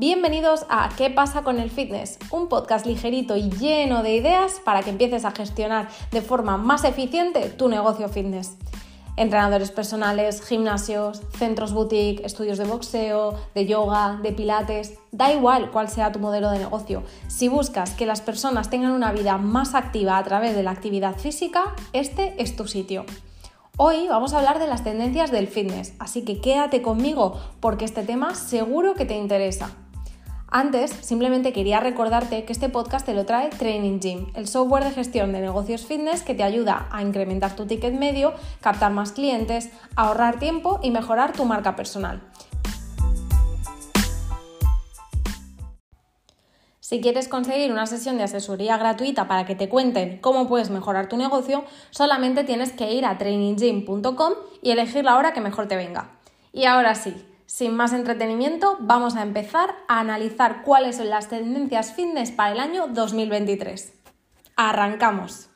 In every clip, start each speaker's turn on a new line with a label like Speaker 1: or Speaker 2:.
Speaker 1: Bienvenidos a ¿Qué pasa con el fitness? Un podcast ligerito y lleno de ideas para que empieces a gestionar de forma más eficiente tu negocio fitness. Entrenadores personales, gimnasios, centros boutique, estudios de boxeo, de yoga, de pilates, da igual cuál sea tu modelo de negocio. Si buscas que las personas tengan una vida más activa a través de la actividad física, este es tu sitio. Hoy vamos a hablar de las tendencias del fitness, así que quédate conmigo porque este tema seguro que te interesa. Antes, simplemente quería recordarte que este podcast te lo trae Training Gym, el software de gestión de negocios fitness que te ayuda a incrementar tu ticket medio, captar más clientes, ahorrar tiempo y mejorar tu marca personal. Si quieres conseguir una sesión de asesoría gratuita para que te cuenten cómo puedes mejorar tu negocio, solamente tienes que ir a traininggym.com y elegir la hora que mejor te venga. Y ahora sí, sin más entretenimiento, vamos a empezar a analizar cuáles son las tendencias fitness para el año 2023. ¡Arrancamos!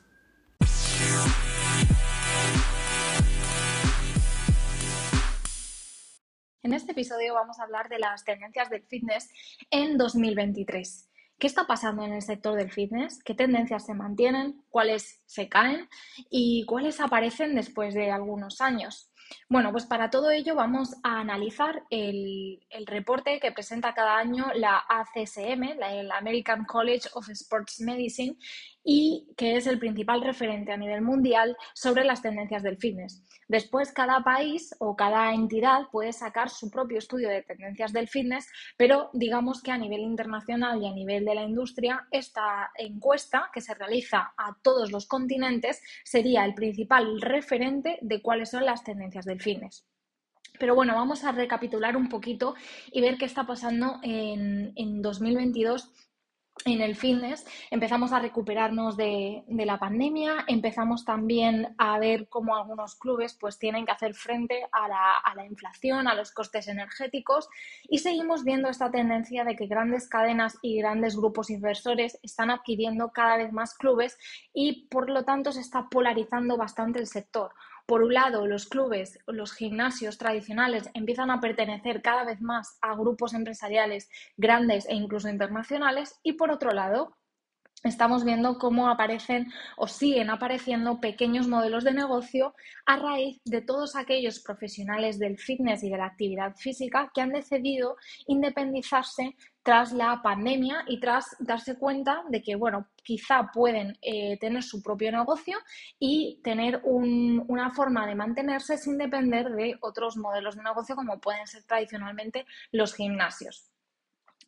Speaker 1: En este episodio vamos a hablar de las tendencias del fitness en 2023. ¿Qué está pasando en el sector del fitness? ¿Qué tendencias se mantienen? ¿Cuáles se caen? ¿Y cuáles aparecen después de algunos años? Bueno, pues para todo ello vamos a analizar el, reporte que presenta cada año la ACSM, la, American College of Sports Medicine, y que es el principal referente a nivel mundial sobre las tendencias del fitness. Después, cada país o cada entidad puede sacar su propio estudio de tendencias del fitness, pero digamos que a nivel internacional y a nivel de la industria, esta encuesta que se realiza a todos los continentes sería el principal referente de cuáles son las tendencias del fitness. Pero bueno, vamos a recapitular un poquito y ver qué está pasando en, en 2022 en el fitness, empezamos a recuperarnos de, la pandemia, empezamos también a ver cómo algunos clubes pues tienen que hacer frente a la, a la, inflación, a los costes energéticos y seguimos viendo esta tendencia de que grandes cadenas y grandes grupos inversores están adquiriendo cada vez más clubes y por lo tanto se está polarizando bastante el sector. Por un lado, los clubes, los gimnasios tradicionales empiezan a pertenecer cada vez más a grupos empresariales grandes e incluso internacionales y por otro lado, estamos viendo cómo aparecen o siguen apareciendo pequeños modelos de negocio a raíz de todos aquellos profesionales del fitness y de la actividad física que han decidido independizarse tras la pandemia y tras darse cuenta de que, bueno, quizá pueden eh, tener su propio negocio y tener una forma de mantenerse sin depender de otros modelos de negocio como pueden ser tradicionalmente los gimnasios.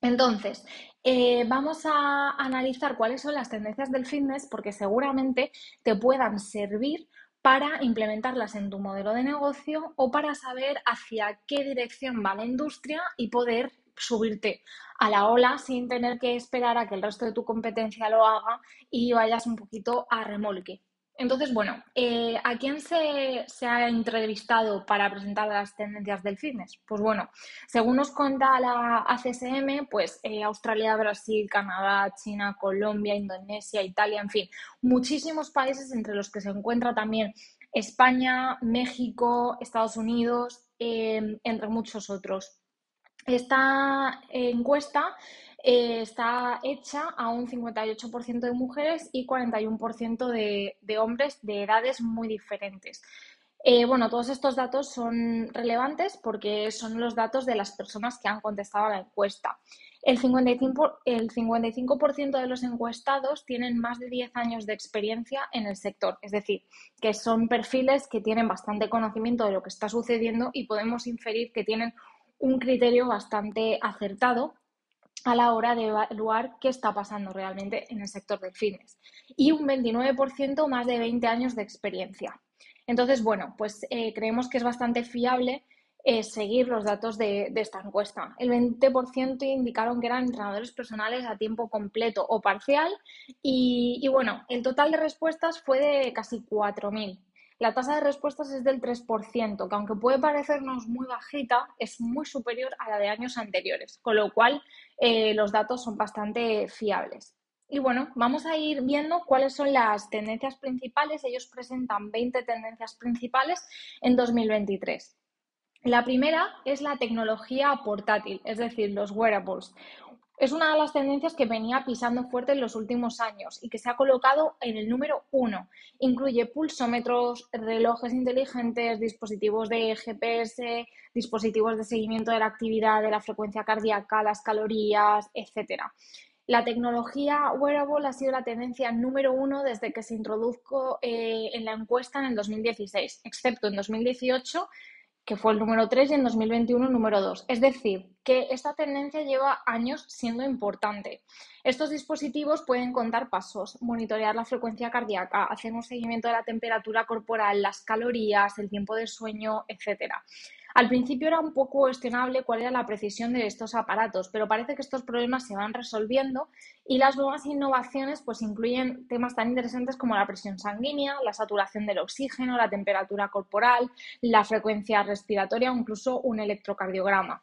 Speaker 1: Entonces, eh, vamos a analizar cuáles son las tendencias del fitness porque seguramente te puedan servir para implementarlas en tu modelo de negocio o para saber hacia qué dirección va la industria y poder subirte a la ola sin tener que esperar a que el resto de tu competencia lo haga y vayas un poquito a remolque. Entonces, bueno, eh, ¿a quién se, ha entrevistado para presentar las tendencias del fitness? Pues bueno, según nos cuenta la ACSM, pues eh, Australia, Brasil, Canadá, China, Colombia, Indonesia, Italia, en fin, muchísimos países entre los que se encuentra también España, México, Estados Unidos, eh, entre muchos otros. Esta encuesta eh, está hecha a un 58% de mujeres y 41% de, de, hombres de edades muy diferentes. Eh, bueno, todos estos datos son relevantes porque son los datos de las personas que han contestado a la encuesta. El 55%, el 55 de los encuestados tienen más de 10 años de experiencia en el sector, es decir, que son perfiles que tienen bastante conocimiento de lo que está sucediendo y podemos inferir que tienen un criterio bastante acertado a la hora de evaluar qué está pasando realmente en el sector del fitness. Y un 29% más de 20 años de experiencia. Entonces, bueno, pues eh, creemos que es bastante fiable eh, seguir los datos de, esta encuesta. El 20% indicaron que eran entrenadores personales a tiempo completo o parcial y, y bueno, el total de respuestas fue de casi 4.000. La tasa de respuestas es del 3%, que aunque puede parecernos muy bajita, es muy superior a la de años anteriores, con lo cual eh, los datos son bastante fiables. Y bueno, vamos a ir viendo cuáles son las tendencias principales. Ellos presentan 20 tendencias principales en 2023. La primera es la tecnología portátil, es decir, los wearables. Es una de las tendencias que venía pisando fuerte en los últimos años y que se ha colocado en el número uno. Incluye pulsómetros, relojes inteligentes, dispositivos de GPS, dispositivos de seguimiento de la actividad, de la frecuencia cardíaca, las calorías, etc. La tecnología wearable ha sido la tendencia número uno desde que se introdujo eh, en la encuesta en el 2016, excepto en 2018 que fue el número 3 y en 2021 el número 2. Es decir, que esta tendencia lleva años siendo importante. Estos dispositivos pueden contar pasos, monitorear la frecuencia cardíaca, hacer un seguimiento de la temperatura corporal, las calorías, el tiempo de sueño, etc. Al principio era un poco cuestionable cuál era la precisión de estos aparatos, pero parece que estos problemas se van resolviendo y las nuevas innovaciones pues incluyen temas tan interesantes como la presión sanguínea, la saturación del oxígeno, la temperatura corporal, la frecuencia respiratoria o incluso un electrocardiograma.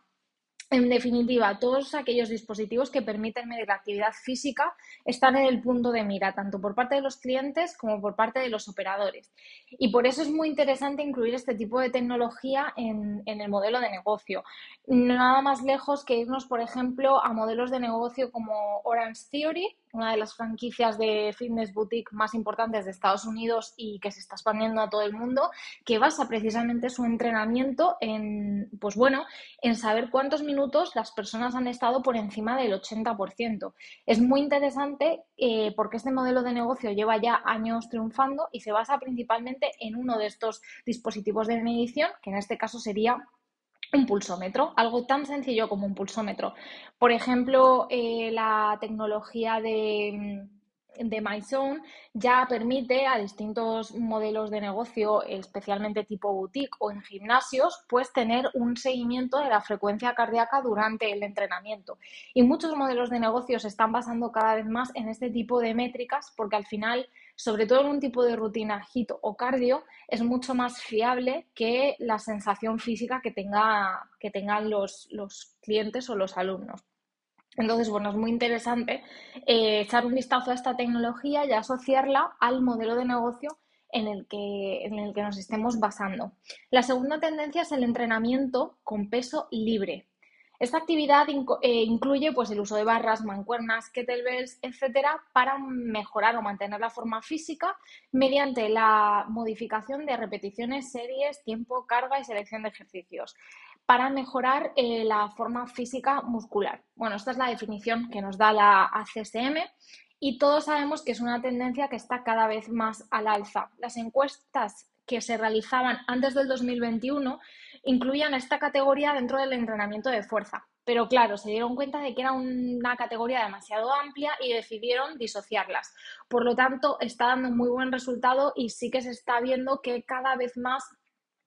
Speaker 1: En definitiva, todos aquellos dispositivos que permiten medir la actividad física están en el punto de mira, tanto por parte de los clientes como por parte de los operadores. Y por eso es muy interesante incluir este tipo de tecnología en, el modelo de negocio. Nada más lejos que irnos, por ejemplo, a modelos de negocio como Orange Theory, una de las franquicias de fitness boutique más importantes de Estados Unidos y que se está expandiendo a todo el mundo, que basa precisamente su entrenamiento en, pues bueno, en saber cuántos minutos las personas han estado por encima del 80%. Es muy interesante eh, porque este modelo de negocio lleva ya años triunfando y se basa principalmente en uno de estos dispositivos de medición, que en este caso sería un pulsómetro, algo tan sencillo como un pulsómetro. Por ejemplo, eh, la tecnología de, de MyZone ya permite a distintos modelos de negocio, especialmente tipo boutique o en gimnasios, pues tener un seguimiento de la frecuencia cardíaca durante el entrenamiento. Y muchos modelos de negocio se están basando cada vez más en este tipo de métricas porque al final sobre todo en un tipo de rutina HIT o cardio, es mucho más fiable que la sensación física que, tenga, que tengan los, clientes o los alumnos. Entonces, bueno, es muy interesante eh, echar un vistazo a esta tecnología y asociarla al modelo de negocio en el, que, en el que nos estemos basando. La segunda tendencia es el entrenamiento con peso libre. Esta actividad eh, incluye pues, el uso de barras, mancuernas, kettlebells, etcétera, para mejorar o mantener la forma física mediante la modificación de repeticiones, series, tiempo, carga y selección de ejercicios para mejorar eh, la forma física muscular. Bueno, esta es la definición que nos da la ACSM y todos sabemos que es una tendencia que está cada vez más al alza. Las encuestas que se realizaban antes del 2021 incluían esta categoría dentro del entrenamiento de fuerza. Pero claro, se dieron cuenta de que era una categoría demasiado amplia y decidieron disociarlas. Por lo tanto, está dando muy buen resultado y sí que se está viendo que cada vez más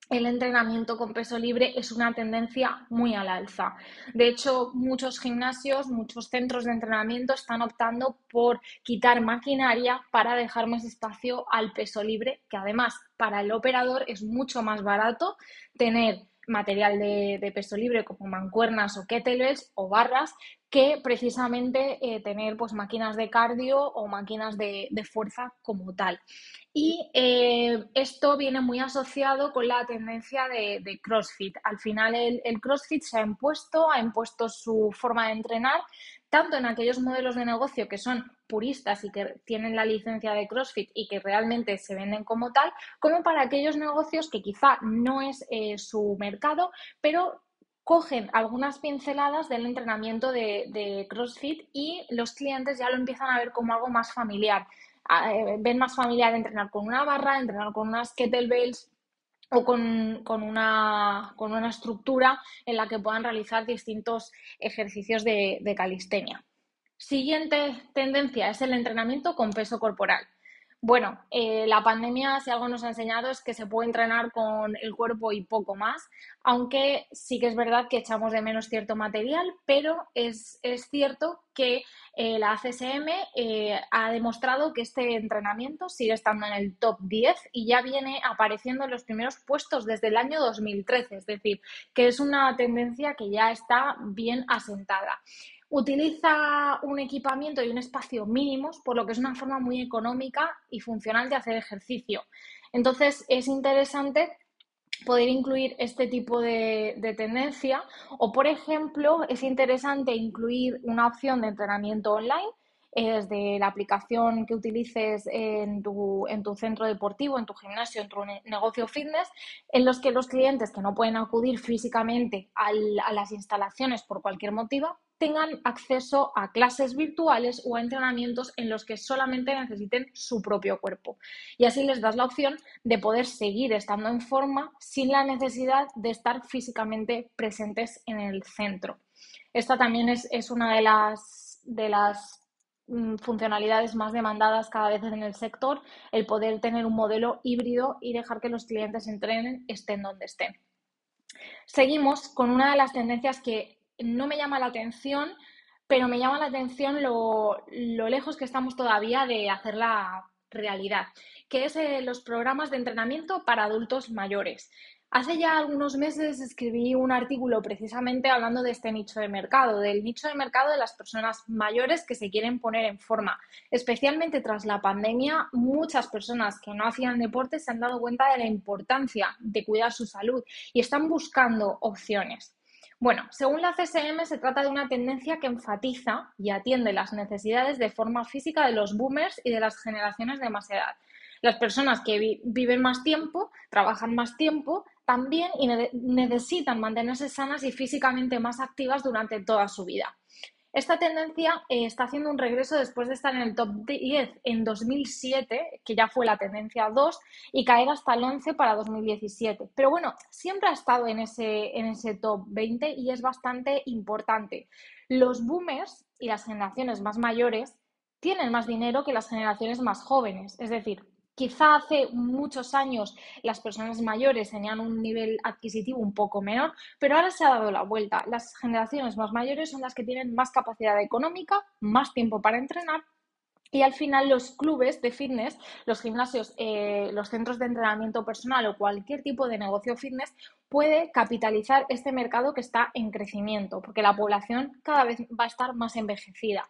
Speaker 1: el entrenamiento con peso libre es una tendencia muy al alza. De hecho, muchos gimnasios, muchos centros de entrenamiento están optando por quitar maquinaria para dejar más espacio al peso libre, que además para el operador es mucho más barato tener material de, peso libre como mancuernas o kettlebells o barras que precisamente eh, tener pues máquinas de cardio o máquinas de, fuerza como tal. Y eh, esto viene muy asociado con la tendencia de, CrossFit. Al final el, el, CrossFit se ha impuesto, ha impuesto su forma de entrenar, tanto en aquellos modelos de negocio que son puristas y que tienen la licencia de CrossFit y que realmente se venden como tal, como para aquellos negocios que quizá no es eh, su mercado, pero cogen algunas pinceladas del entrenamiento de, CrossFit y los clientes ya lo empiezan a ver como algo más familiar. Ah, eh, ven más familiar entrenar con una barra, entrenar con unas kettlebells, o con, una, con, una, estructura en la que puedan realizar distintos ejercicios de, de calistenia. Siguiente tendencia es el entrenamiento con peso corporal. Bueno, eh, la pandemia, si algo nos ha enseñado, es que se puede entrenar con el cuerpo y poco más, aunque sí que es verdad que echamos de menos cierto material, pero es, cierto que eh, la ACSM eh, ha demostrado que este entrenamiento sigue estando en el top 10 y ya viene apareciendo en los primeros puestos desde el año 2013, es decir, que es una tendencia que ya está bien asentada utiliza un equipamiento y un espacio mínimos, por lo que es una forma muy económica y funcional de hacer ejercicio. Entonces, es interesante poder incluir este tipo de, tendencia o, por ejemplo, es interesante incluir una opción de entrenamiento online desde la aplicación que utilices en tu, en tu, centro deportivo, en tu gimnasio, en tu negocio fitness, en los que los clientes que no pueden acudir físicamente a las instalaciones por cualquier motivo tengan acceso a clases virtuales o a entrenamientos en los que solamente necesiten su propio cuerpo. Y así les das la opción de poder seguir estando en forma sin la necesidad de estar físicamente presentes en el centro. Esta también es, una de las, de las mm, funcionalidades más demandadas cada vez en el sector, el poder tener un modelo híbrido y dejar que los clientes entrenen estén donde estén. Seguimos con una de las tendencias que no me llama la atención, pero me llama la atención lo, lejos que estamos todavía de hacerla realidad, que es eh, los programas de entrenamiento para adultos mayores. Hace ya algunos meses escribí un artículo precisamente hablando de este nicho de mercado, del nicho de mercado de las personas mayores que se quieren poner en forma. Especialmente tras la pandemia, muchas personas que no hacían deporte se han dado cuenta de la importancia de cuidar su salud y están buscando opciones. Bueno, según la CSM, se trata de una tendencia que enfatiza y atiende las necesidades de forma física de los boomers y de las generaciones de más edad. Las personas que viven más tiempo, trabajan más tiempo, también y necesitan mantenerse sanas y físicamente más activas durante toda su vida. Esta tendencia eh, está haciendo un regreso después de estar en el top 10 en 2007, que ya fue la tendencia 2, y caer hasta el 11 para 2017. Pero bueno, siempre ha estado en ese, en ese top 20 y es bastante importante. Los boomers y las generaciones más mayores tienen más dinero que las generaciones más jóvenes. Es decir, Quizá hace muchos años las personas mayores tenían un nivel adquisitivo un poco menor, pero ahora se ha dado la vuelta. Las generaciones más mayores son las que tienen más capacidad económica, más tiempo para entrenar y al final los clubes de fitness, los gimnasios, eh, los centros de entrenamiento personal o cualquier tipo de negocio fitness puede capitalizar este mercado que está en crecimiento, porque la población cada vez va a estar más envejecida.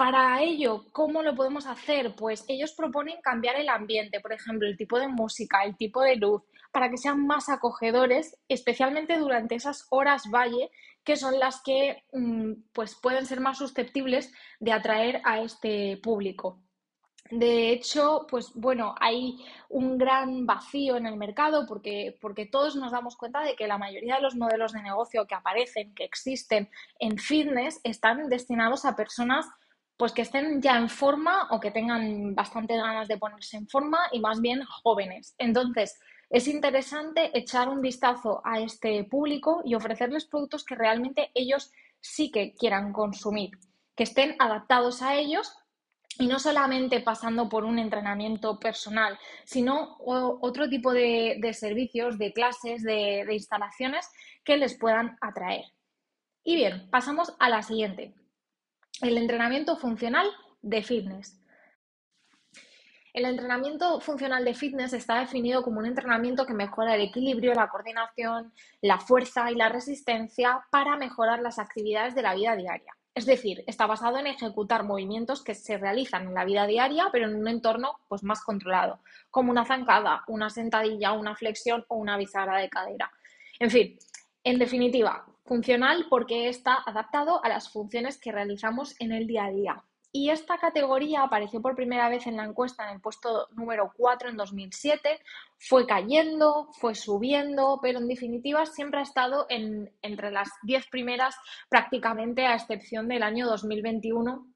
Speaker 1: Para ello, ¿cómo lo podemos hacer? Pues ellos proponen cambiar el ambiente, por ejemplo, el tipo de música, el tipo de luz, para que sean más acogedores, especialmente durante esas horas valle, que son las que mm, pues pueden ser más susceptibles de atraer a este público. De hecho, pues bueno, hay un gran vacío en el mercado porque, porque todos nos damos cuenta de que la mayoría de los modelos de negocio que aparecen, que existen en fitness, están destinados a personas pues que estén ya en forma o que tengan bastante ganas de ponerse en forma y más bien jóvenes. Entonces, es interesante echar un vistazo a este público y ofrecerles productos que realmente ellos sí que quieran consumir, que estén adaptados a ellos y no solamente pasando por un entrenamiento personal, sino otro tipo de, servicios, de clases, de instalaciones que les puedan atraer. Y bien, pasamos a la siguiente, el entrenamiento funcional de fitness. El entrenamiento funcional de fitness está definido como un entrenamiento que mejora el equilibrio, la coordinación, la fuerza y la resistencia para mejorar las actividades de la vida diaria. Es decir, está basado en ejecutar movimientos que se realizan en la vida diaria, pero en un entorno pues, más controlado, como una zancada, una sentadilla, una flexión o una bisagra de cadera. En fin, en definitiva, funcional porque está adaptado a las funciones que realizamos en el día a día. Y esta categoría apareció por primera vez en la encuesta en el puesto número 4 en 2007, fue cayendo, fue subiendo, pero en definitiva siempre ha estado en, entre las 10 primeras prácticamente a excepción del año 2021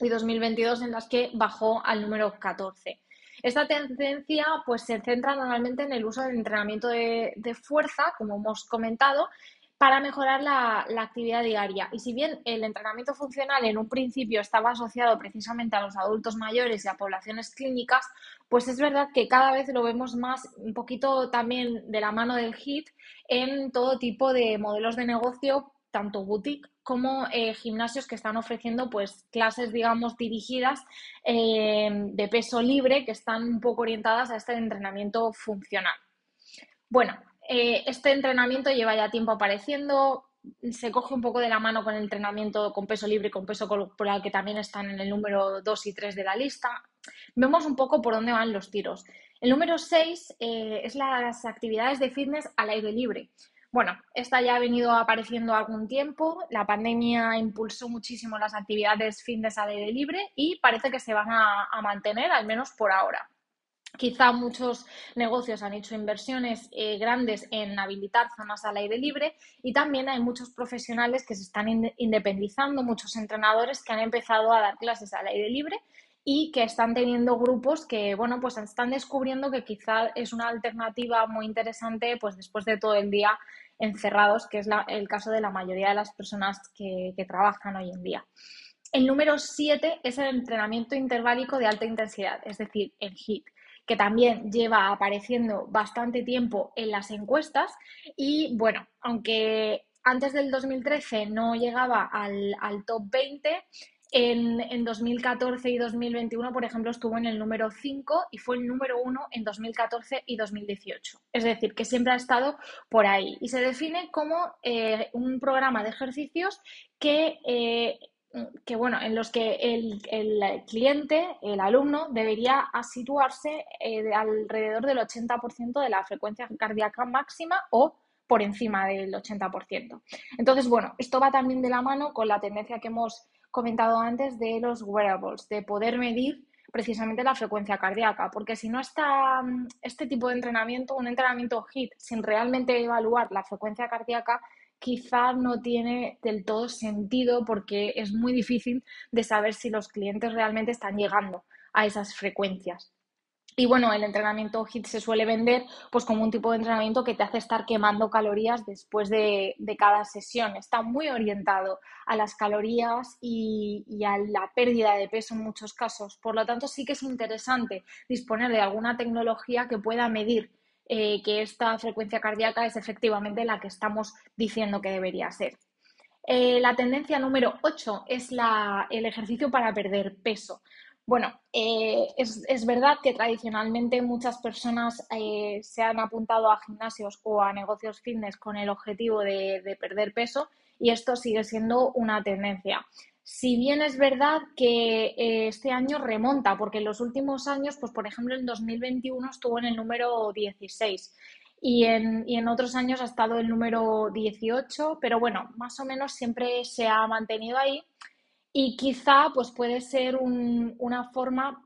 Speaker 1: y 2022 en las que bajó al número 14. Esta tendencia pues, se centra normalmente en el uso del entrenamiento de, fuerza, como hemos comentado, para mejorar la, actividad diaria. Y si bien el entrenamiento funcional en un principio estaba asociado precisamente a los adultos mayores y a poblaciones clínicas, pues es verdad que cada vez lo vemos más un poquito también de la mano del HIT en todo tipo de modelos de negocio tanto boutique como eh, gimnasios que están ofreciendo pues clases, digamos, dirigidas eh, de peso libre que están un poco orientadas a este entrenamiento funcional. Bueno, eh, este entrenamiento lleva ya tiempo apareciendo, se coge un poco de la mano con el entrenamiento con peso libre y con peso corporal que también están en el número 2 y 3 de la lista. Vemos un poco por dónde van los tiros. El número 6 eh, es las actividades de fitness al aire libre. Bueno, esta ya ha venido apareciendo algún tiempo. La pandemia impulsó muchísimo las actividades fitness al aire libre y parece que se van a, mantener, al menos por ahora. Quizá muchos negocios han hecho inversiones eh, grandes en habilitar zonas al aire libre y también hay muchos profesionales que se están independizando, muchos entrenadores que han empezado a dar clases al aire libre y que están teniendo grupos que, bueno, pues están descubriendo que quizá es una alternativa muy interesante, pues después de todo el día encerrados, que es el caso de la mayoría de las personas que, trabajan hoy en día. El número 7 es el entrenamiento interválico de alta intensidad, es decir, el HIIT, que también lleva apareciendo bastante tiempo en las encuestas y, bueno, aunque antes del 2013 no llegaba al, al top 20, en, 2014 y 2021, por ejemplo, estuvo en el número 5 y fue el número 1 en 2014 y 2018. Es decir, que siempre ha estado por ahí. Y se define como eh, un programa de ejercicios que, eh, que, bueno, en los que el, cliente, el alumno, debería situarse eh, alrededor del 80% de la frecuencia cardíaca máxima o por encima del 80%. Entonces, bueno, esto va también de la mano con la tendencia que hemos comentado antes de los wearables, de poder medir precisamente la frecuencia cardíaca, porque si no está mm, este tipo de entrenamiento, un entrenamiento HIT, sin realmente evaluar la frecuencia cardíaca, quizá no tiene del todo sentido porque es muy difícil de saber si los clientes realmente están llegando a esas frecuencias. Y bueno, el entrenamiento HIT se suele vender pues como un tipo de entrenamiento que te hace estar quemando calorías después de, cada sesión. Está muy orientado a las calorías y, a la pérdida de peso en muchos casos. Por lo tanto, sí que es interesante disponer de alguna tecnología que pueda medir eh, que esta frecuencia cardíaca es efectivamente la que estamos diciendo que debería ser. Eh, la tendencia número 8 es el ejercicio para perder peso. Bueno, eh, es, verdad que tradicionalmente muchas personas eh, se han apuntado a gimnasios o a negocios fitness con el objetivo de, perder peso y esto sigue siendo una tendencia. Si bien es verdad que eh, este año remonta, porque en los últimos años, pues por ejemplo en 2021 estuvo en el número 16 y en, y en otros años ha estado el número 18, pero bueno, más o menos siempre se ha mantenido ahí y quizá pues puede ser una forma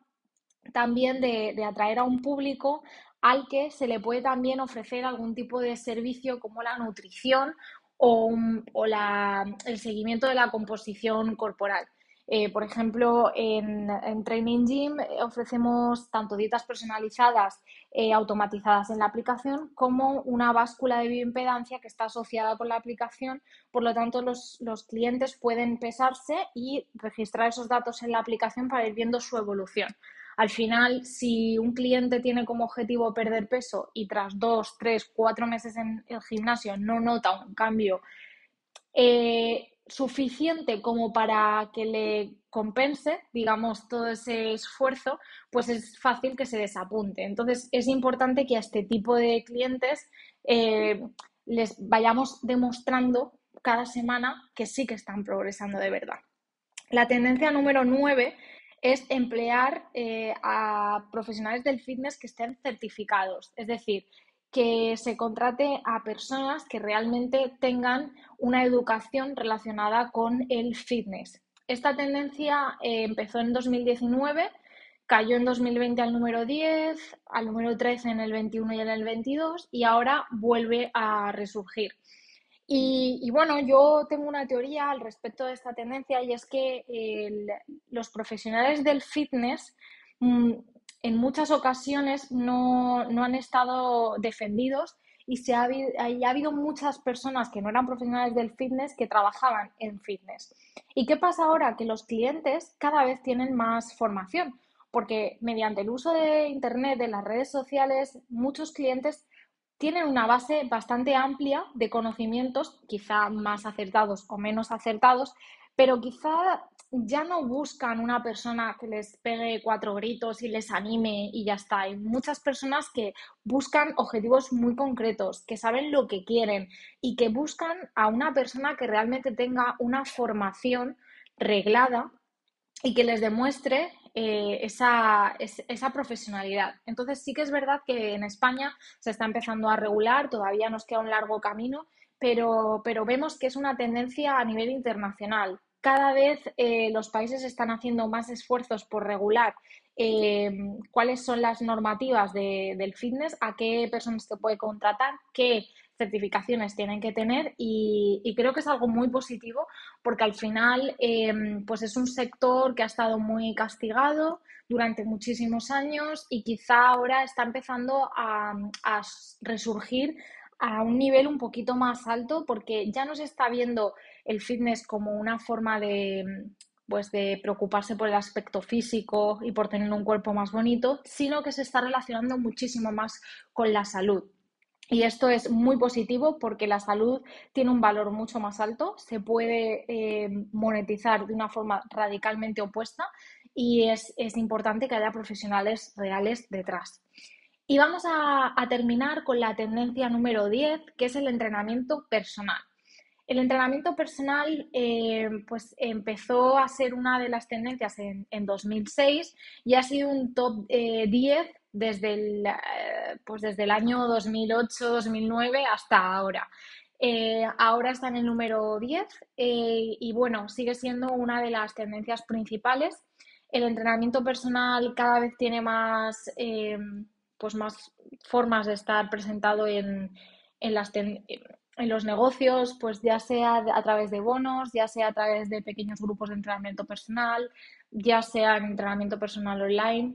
Speaker 1: también de, atraer a un público al que se le puede también ofrecer algún tipo de servicio como la nutrición o, o el seguimiento de la composición corporal. Eh, por ejemplo, en, Training Gym eh, ofrecemos tanto dietas personalizadas eh, automatizadas en la aplicación como una báscula de bioimpedancia que está asociada con la aplicación. Por lo tanto, los, los clientes pueden pesarse y registrar esos datos en la aplicación para ir viendo su evolución. Al final, si un cliente tiene como objetivo perder peso y tras dos, tres, cuatro meses en el gimnasio no nota un cambio, suficiente como para que le compense, digamos, todo ese esfuerzo, pues es fácil que se desapunte. Entonces, es importante que a este tipo de clientes eh, les vayamos demostrando cada semana que sí que están progresando de verdad. La tendencia número 9 es emplear eh, a profesionales del fitness que estén certificados, es decir, que se contrate a personas que realmente tengan una educación relacionada con el fitness. Esta tendencia eh, empezó en 2019, cayó en 2020 al número 10, al número 13 en el 21 y en el 22 y ahora vuelve a resurgir. Y, bueno, yo tengo una teoría al respecto de esta tendencia y es que los profesionales del fitness mm, en muchas ocasiones no, han estado defendidos y se ha, ha, habido muchas personas que no eran profesionales del fitness que trabajaban en fitness. ¿Y qué pasa ahora? Que los clientes cada vez tienen más formación, porque mediante el uso de Internet, de las redes sociales, muchos clientes tienen una base bastante amplia de conocimientos, quizá más acertados o menos acertados, pero quizá ya no buscan una persona que les pegue cuatro gritos y les anime y ya está. Hay muchas personas que buscan objetivos muy concretos, que saben lo que quieren y que buscan a una persona que realmente tenga una formación reglada y que les demuestre eh, esa, esa, profesionalidad. Entonces sí que es verdad que en España se está empezando a regular, todavía nos queda un largo camino, pero, pero vemos que es una tendencia a nivel internacional. Cada vez eh, los países están haciendo más esfuerzos por regular eh, cuáles son las normativas del fitness, a qué personas se puede contratar, qué certificaciones tienen que tener y, creo que es algo muy positivo porque al final em, pues es un sector que ha estado muy castigado durante muchísimos años y quizá ahora está empezando a, resurgir a un nivel un poquito más alto porque ya no se está viendo el fitness como una forma de pues de preocuparse por el aspecto físico y por tener un cuerpo más bonito, sino que se está relacionando muchísimo más con la salud. Y esto es muy positivo porque la salud tiene un valor mucho más alto, se puede eh, monetizar de una forma radicalmente opuesta y es, importante que haya profesionales reales detrás. Y vamos a, terminar con la tendencia número 10, que es el entrenamiento personal. El entrenamiento personal eh, pues empezó a ser una de las tendencias en, 2006 y ha sido un top 10 eh, desde el, eh, pues desde el año 2008-2009 hasta ahora. Eh, ahora está en el número 10 eh, y bueno, sigue siendo una de las tendencias principales. El entrenamiento personal cada vez tiene más, pues más formas de estar presentado en, en, los negocios, pues ya sea a través de bonos, ya sea a través de pequeños grupos de entrenamiento personal, ya sea en entrenamiento personal online.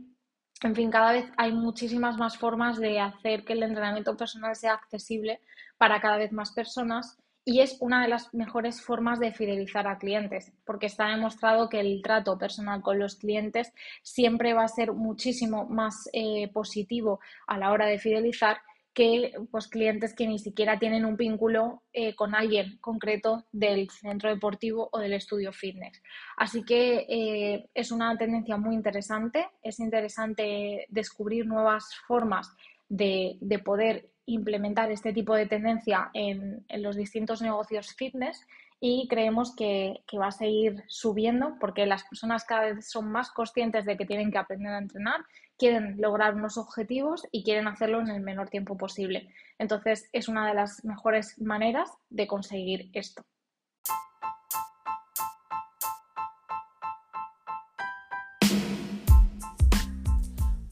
Speaker 1: En fin, cada vez hay muchísimas más formas de hacer que el entrenamiento personal sea accesible para cada vez más personas y es una de las mejores formas de fidelizar a clientes, porque está demostrado que el trato personal con los clientes siempre va a ser muchísimo más eh, positivo a la hora de fidelizar que pues, clientes que ni siquiera tienen un vínculo eh, con alguien concreto del centro deportivo o del estudio fitness. Así que eh, es una tendencia muy interesante, es interesante descubrir nuevas formas de, poder implementar este tipo de tendencia en, los distintos negocios fitness y creemos que, que, va a seguir subiendo porque las personas cada vez son más conscientes de que tienen que aprender a entrenar quieren lograr unos objetivos y quieren hacerlo en el menor tiempo posible. Entonces, es una de las mejores maneras de conseguir esto.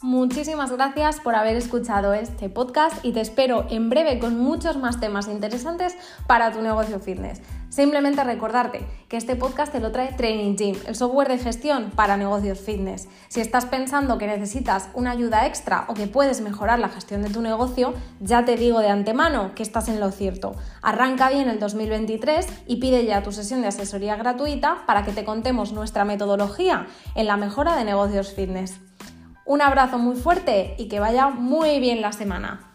Speaker 2: Muchísimas gracias por haber escuchado este podcast y te espero en breve con muchos más temas interesantes para tu negocio fitness. Simplemente recordarte que este podcast te lo trae Training Gym, el software de gestión para negocios fitness. Si estás pensando que necesitas una ayuda extra o que puedes mejorar la gestión de tu negocio, ya te digo de antemano que estás en lo cierto. Arranca bien el 2023 y pide ya tu sesión de asesoría gratuita para que te contemos nuestra metodología en la mejora de negocios fitness. Un abrazo muy fuerte y que vaya muy bien la semana.